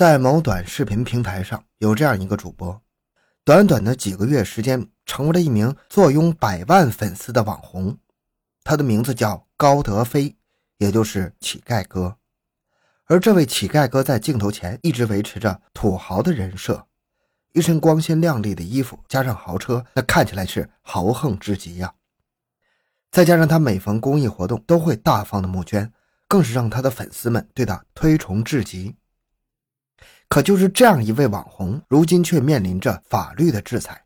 在某短视频平台上，有这样一个主播，短短的几个月时间，成为了一名坐拥百万粉丝的网红。他的名字叫高德飞，也就是乞丐哥。而这位乞丐哥在镜头前一直维持着土豪的人设，一身光鲜亮丽的衣服，加上豪车，那看起来是豪横至极呀。再加上他每逢公益活动都会大方的募捐，更是让他的粉丝们对他推崇至极。可就是这样一位网红，如今却面临着法律的制裁，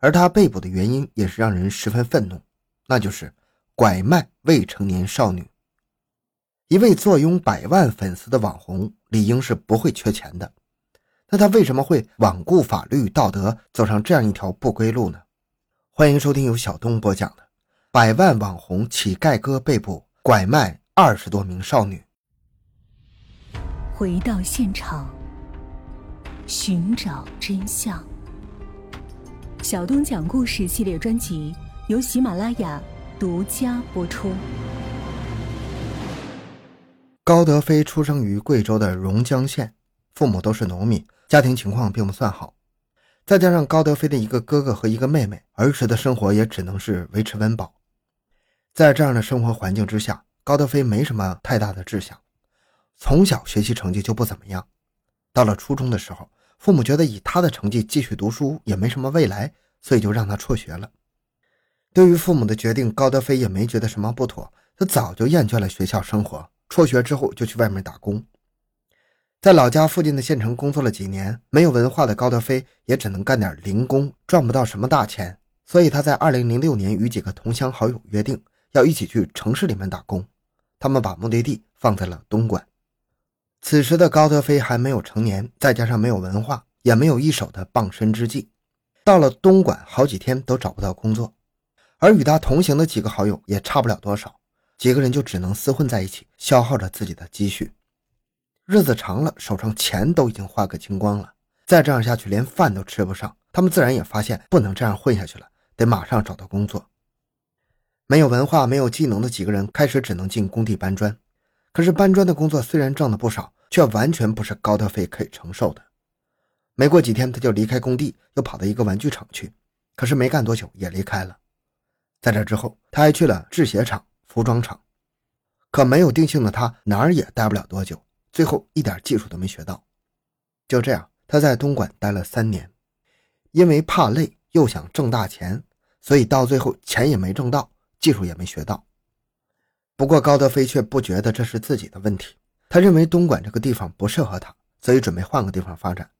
而他被捕的原因也是让人十分愤怒，那就是拐卖未成年少女。一位坐拥百万粉丝的网红，理应是不会缺钱的，那他为什么会罔顾法律道德，走上这样一条不归路呢？欢迎收听由小东播讲的《百万网红乞丐哥被捕拐卖二十多名少女》，回到现场。寻找真相。小东讲故事系列专辑由喜马拉雅独家播出。高德飞出生于贵州的榕江县，父母都是农民，家庭情况并不算好。再加上高德飞的一个哥哥和一个妹妹，儿时的生活也只能是维持温饱。在这样的生活环境之下，高德飞没什么太大的志向，从小学习成绩就不怎么样。到了初中的时候，父母觉得以他的成绩继续读书也没什么未来，所以就让他辍学了。对于父母的决定，高德飞也没觉得什么不妥。他早就厌倦了学校生活，辍学之后就去外面打工，在老家附近的县城工作了几年。没有文化的高德飞也只能干点零工，赚不到什么大钱。所以他在2006年与几个同乡好友约定，要一起去城市里面打工。他们把目的地放在了东莞。此时的高德飞还没有成年，再加上没有文化，也没有一手的傍身之计，到了东莞好几天都找不到工作。而与他同行的几个好友也差不了多少，几个人就只能厮混在一起，消耗着自己的积蓄。日子长了，手上钱都已经花个精光了，再这样下去，连饭都吃不上。他们自然也发现不能这样混下去了，得马上找到工作。没有文化、没有技能的几个人，开始只能进工地搬砖。可是搬砖的工作虽然挣的不少，却完全不是高德飞可以承受的。没过几天，他就离开工地，又跑到一个玩具厂去。可是没干多久也离开了。在这之后，他还去了制鞋厂、服装厂。可没有定性的他，哪儿也待不了多久，最后一点技术都没学到。就这样，他在东莞待了三年，因为怕累又想挣大钱，所以到最后钱也没挣到，技术也没学到。不过高德飞却不觉得这是自己的问题，他认为东莞这个地方不适合他，所以准备换个地方发展。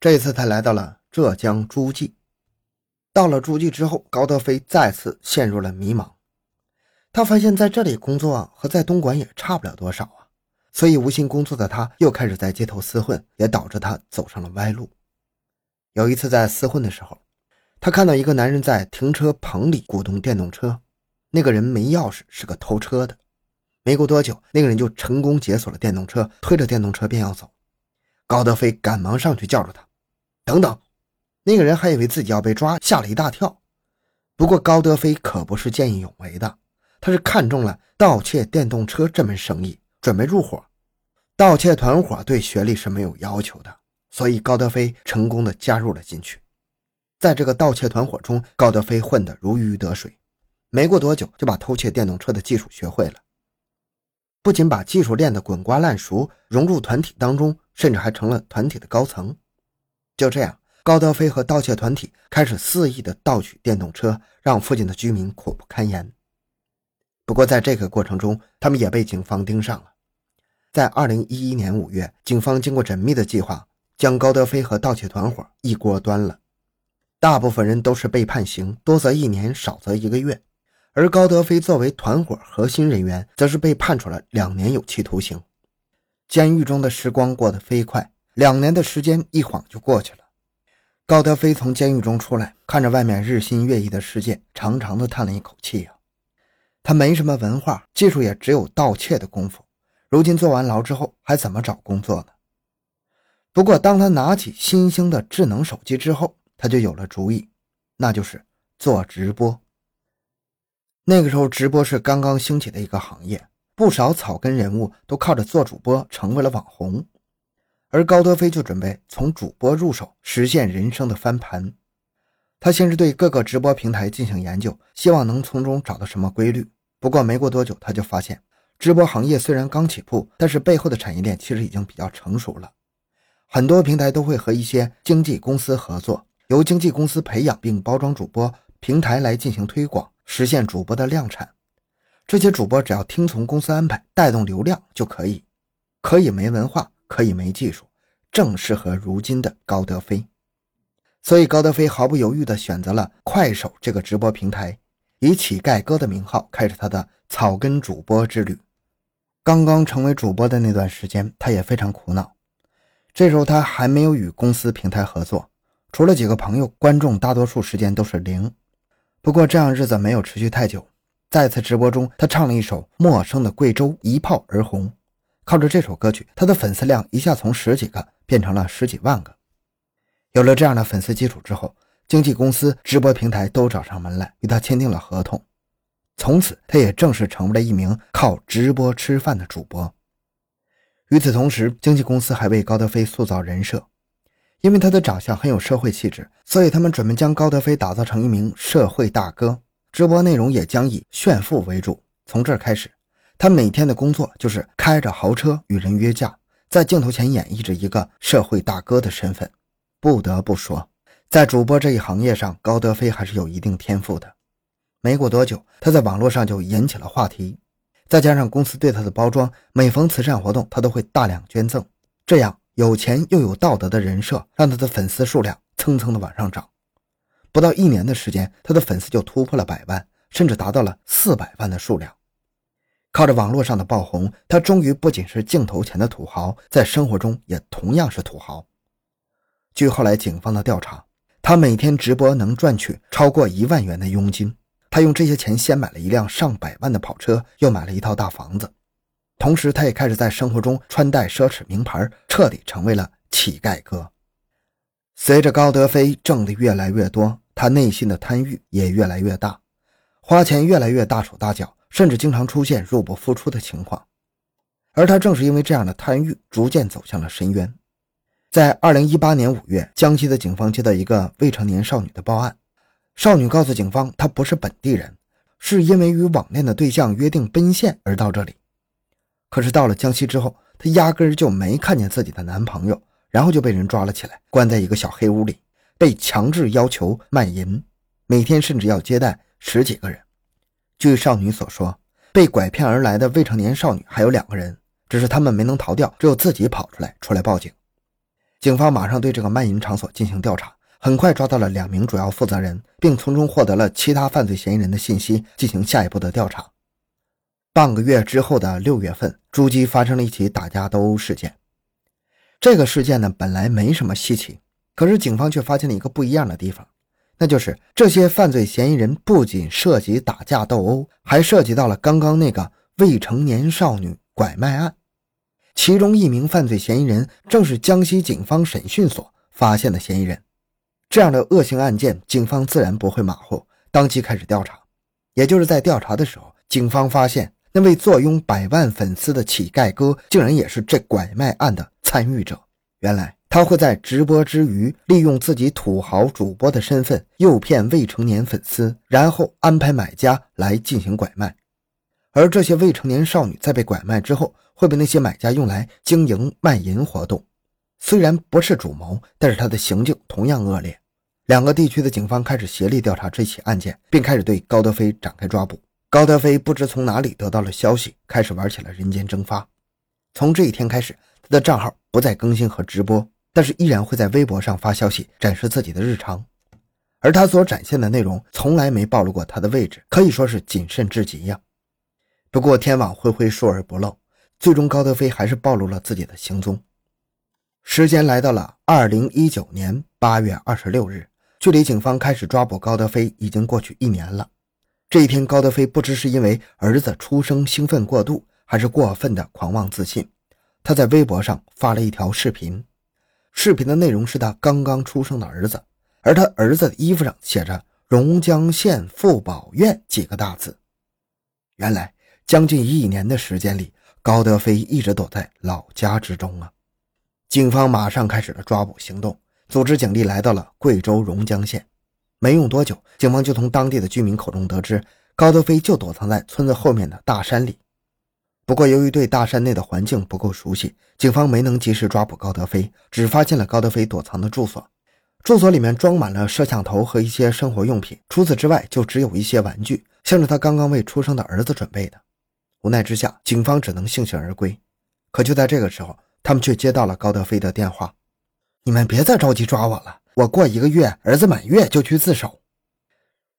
这一次他来到了浙江诸暨，到了诸暨之后，高德飞再次陷入了迷茫。他发现在这里工作和在东莞也差不了多少啊，所以无心工作的他又开始在街头厮混，也导致他走上了歪路。有一次在厮混的时候，他看到一个男人在停车棚里鼓动电动车。那个人没钥匙，是个偷车的。没过多久，那个人就成功解锁了电动车，推着电动车便要走。高德飞赶忙上去叫住他：“等等！”那个人还以为自己要被抓，吓了一大跳。不过高德飞可不是见义勇为的，他是看中了盗窃电动车这门生意，准备入伙。盗窃团伙对学历是没有要求的，所以高德飞成功的加入了进去。在这个盗窃团伙中，高德飞混得如鱼得水。没过多久，就把偷窃电动车的技术学会了，不仅把技术练得滚瓜烂熟，融入团体当中，甚至还成了团体的高层。就这样，高德飞和盗窃团体开始肆意的盗取电动车，让附近的居民苦不堪言。不过，在这个过程中，他们也被警方盯上了。在二零一一年五月，警方经过缜密的计划，将高德飞和盗窃团伙一锅端了。大部分人都是被判刑，多则一年，少则一个月。而高德飞作为团伙核心人员，则是被判处了两年有期徒刑。监狱中的时光过得飞快，两年的时间一晃就过去了。高德飞从监狱中出来，看着外面日新月异的世界，长长的叹了一口气呀。他没什么文化，技术也只有盗窃的功夫。如今坐完牢之后，还怎么找工作呢？不过，当他拿起新兴的智能手机之后，他就有了主意，那就是做直播。那个时候，直播是刚刚兴起的一个行业，不少草根人物都靠着做主播成为了网红。而高德飞就准备从主播入手，实现人生的翻盘。他先是对各个直播平台进行研究，希望能从中找到什么规律。不过没过多久，他就发现，直播行业虽然刚起步，但是背后的产业链其实已经比较成熟了。很多平台都会和一些经纪公司合作，由经纪公司培养并包装主播，平台来进行推广，实现主播的量产。这些主播只要听从公司安排，带动流量就可以，可以没文化。可以没技术，正适合如今的高德飞，所以高德飞毫不犹豫地选择了快手这个直播平台，以乞丐哥的名号开始他的草根主播之旅。刚刚成为主播的那段时间，他也非常苦恼。这时候他还没有与公司平台合作，除了几个朋友，观众大多数时间都是零。不过这样日子没有持续太久，在次直播中，他唱了一首《陌生的贵州》，一炮而红。靠着这首歌曲，他的粉丝量一下从十几个变成了十几万个。有了这样的粉丝基础之后，经纪公司、直播平台都找上门来与他签订了合同。从此，他也正式成为了一名靠直播吃饭的主播。与此同时，经纪公司还为高德飞塑造人设，因为他的长相很有社会气质，所以他们准备将高德飞打造成一名社会大哥。直播内容也将以炫富为主。从这儿开始。他每天的工作就是开着豪车与人约架，在镜头前演绎着一个社会大哥的身份。不得不说，在主播这一行业上，高德飞还是有一定天赋的。没过多久，他在网络上就引起了话题，再加上公司对他的包装，每逢慈善活动，他都会大量捐赠。这样有钱又有道德的人设，让他的粉丝数量蹭蹭的往上涨。不到一年的时间，他的粉丝就突破了百万，甚至达到了四百万的数量。靠着网络上的爆红，他终于不仅是镜头前的土豪，在生活中也同样是土豪。据后来警方的调查，他每天直播能赚取超过一万元的佣金。他用这些钱先买了一辆上百万的跑车，又买了一套大房子。同时，他也开始在生活中穿戴奢侈名牌，彻底成为了乞丐哥。随着高德飞挣得越来越多，他内心的贪欲也越来越大，花钱越来越大手大脚。甚至经常出现入不敷出的情况，而他正是因为这样的贪欲，逐渐走向了深渊。在二零一八年五月，江西的警方接到一个未成年少女的报案，少女告诉警方，她不是本地人，是因为与网恋的对象约定奔现而到这里。可是到了江西之后，她压根儿就没看见自己的男朋友，然后就被人抓了起来，关在一个小黑屋里，被强制要求卖淫，每天甚至要接待十几个人。据少女所说，被拐骗而来的未成年少女还有两个人，只是他们没能逃掉，只有自己跑出来，出来报警。警方马上对这个卖淫场所进行调查，很快抓到了两名主要负责人，并从中获得了其他犯罪嫌疑人的信息，进行下一步的调查。半个月之后的六月份，诸暨发生了一起打架斗殴事件。这个事件呢，本来没什么稀奇，可是警方却发现了一个不一样的地方。那就是这些犯罪嫌疑人不仅涉及打架斗殴，还涉及到了刚刚那个未成年少女拐卖案。其中一名犯罪嫌疑人正是江西警方审讯所发现的嫌疑人。这样的恶性案件，警方自然不会马虎，当即开始调查。也就是在调查的时候，警方发现那位坐拥百万粉丝的乞丐哥，竟然也是这拐卖案的参与者。原来。他会在直播之余，利用自己土豪主播的身份诱骗未成年粉丝，然后安排买家来进行拐卖。而这些未成年少女在被拐卖之后，会被那些买家用来经营卖淫活动。虽然不是主谋，但是他的行径同样恶劣。两个地区的警方开始协力调查这起案件，并开始对高德飞展开抓捕。高德飞不知从哪里得到了消息，开始玩起了人间蒸发。从这一天开始，他的账号不再更新和直播。但是依然会在微博上发消息展示自己的日常，而他所展现的内容从来没暴露过他的位置，可以说是谨慎至极呀。不过天网恢恢，疏而不漏，最终高德飞还是暴露了自己的行踪。时间来到了二零一九年八月二十六日，距离警方开始抓捕高德飞已经过去一年了。这一天，高德飞不知是因为儿子出生兴奋过度，还是过分的狂妄自信，他在微博上发了一条视频。视频的内容是他刚刚出生的儿子，而他儿子的衣服上写着“榕江县妇保院”几个大字。原来，将近一年的时间里，高德飞一直躲在老家之中啊。警方马上开始了抓捕行动，组织警力来到了贵州榕江县。没用多久，警方就从当地的居民口中得知，高德飞就躲藏在村子后面的大山里。不过，由于对大山内的环境不够熟悉，警方没能及时抓捕高德飞，只发现了高德飞躲藏的住所。住所里面装满了摄像头和一些生活用品，除此之外，就只有一些玩具，像是他刚刚为出生的儿子准备的。无奈之下，警方只能悻悻而归。可就在这个时候，他们却接到了高德飞的电话：“你们别再着急抓我了，我过一个月儿子满月就去自首。”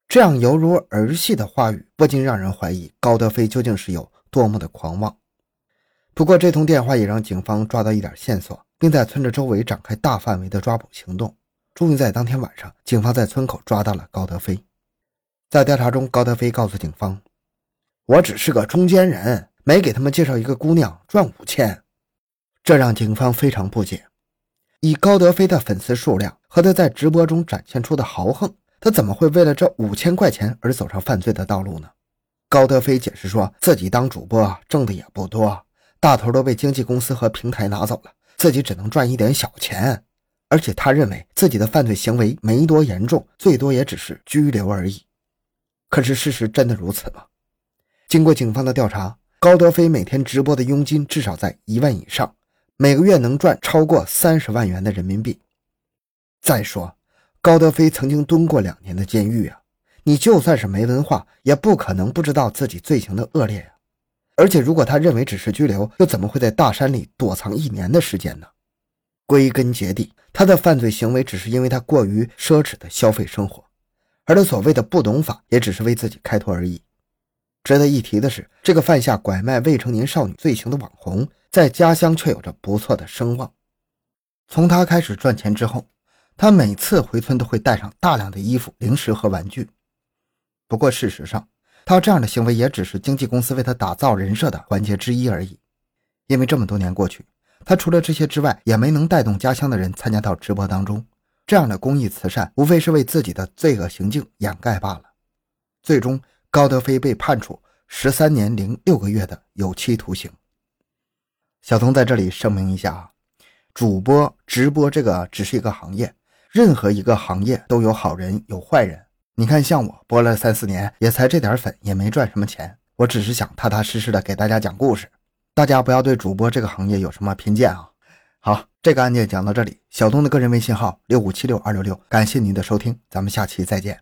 这样犹如儿戏的话语，不禁让人怀疑高德飞究竟是有多么的狂妄。不过，这通电话也让警方抓到一点线索，并在村子周围展开大范围的抓捕行动。终于在当天晚上，警方在村口抓到了高德飞。在调查中，高德飞告诉警方：“我只是个中间人，没给他们介绍一个姑娘赚五千。”这让警方非常不解。以高德飞的粉丝数量和他在直播中展现出的豪横，他怎么会为了这五千块钱而走上犯罪的道路呢？高德飞解释说自己当主播挣的也不多，大头都被经纪公司和平台拿走了，自己只能赚一点小钱。而且他认为自己的犯罪行为没多严重，最多也只是拘留而已。可是事实真的如此吗？经过警方的调查，高德飞每天直播的佣金至少在一万以上，每个月能赚超过三十万元的人民币。再说，高德飞曾经蹲过两年的监狱啊，你就算是没文化，也不可能不知道自己罪行的恶劣呀。而且，如果他认为只是拘留，又怎么会在大山里躲藏一年的时间呢？归根结底，他的犯罪行为只是因为他过于奢侈的消费生活，而他所谓的不懂法，也只是为自己开脱而已。值得一提的是，这个犯下拐卖未成年少女罪行的网红，在家乡却有着不错的声望。从他开始赚钱之后，他每次回村都会带上大量的衣服、零食和玩具。不过，事实上，他这样的行为也只是经纪公司为他打造人设的环节之一而已。因为这么多年过去。他除了这些之外，也没能带动家乡的人参加到直播当中。这样的公益慈善，无非是为自己的罪恶行径掩盖罢了。最终，高德飞被判处十三年零六个月的有期徒刑。小童在这里声明一下啊，主播直播这个只是一个行业，任何一个行业都有好人有坏人。你看，像我播了三四年，也才这点粉，也没赚什么钱。我只是想踏踏实实的给大家讲故事。大家不要对主播这个行业有什么偏见啊！好，这个案件讲到这里，小东的个人微信号六五七六二六六，感谢您的收听，咱们下期再见。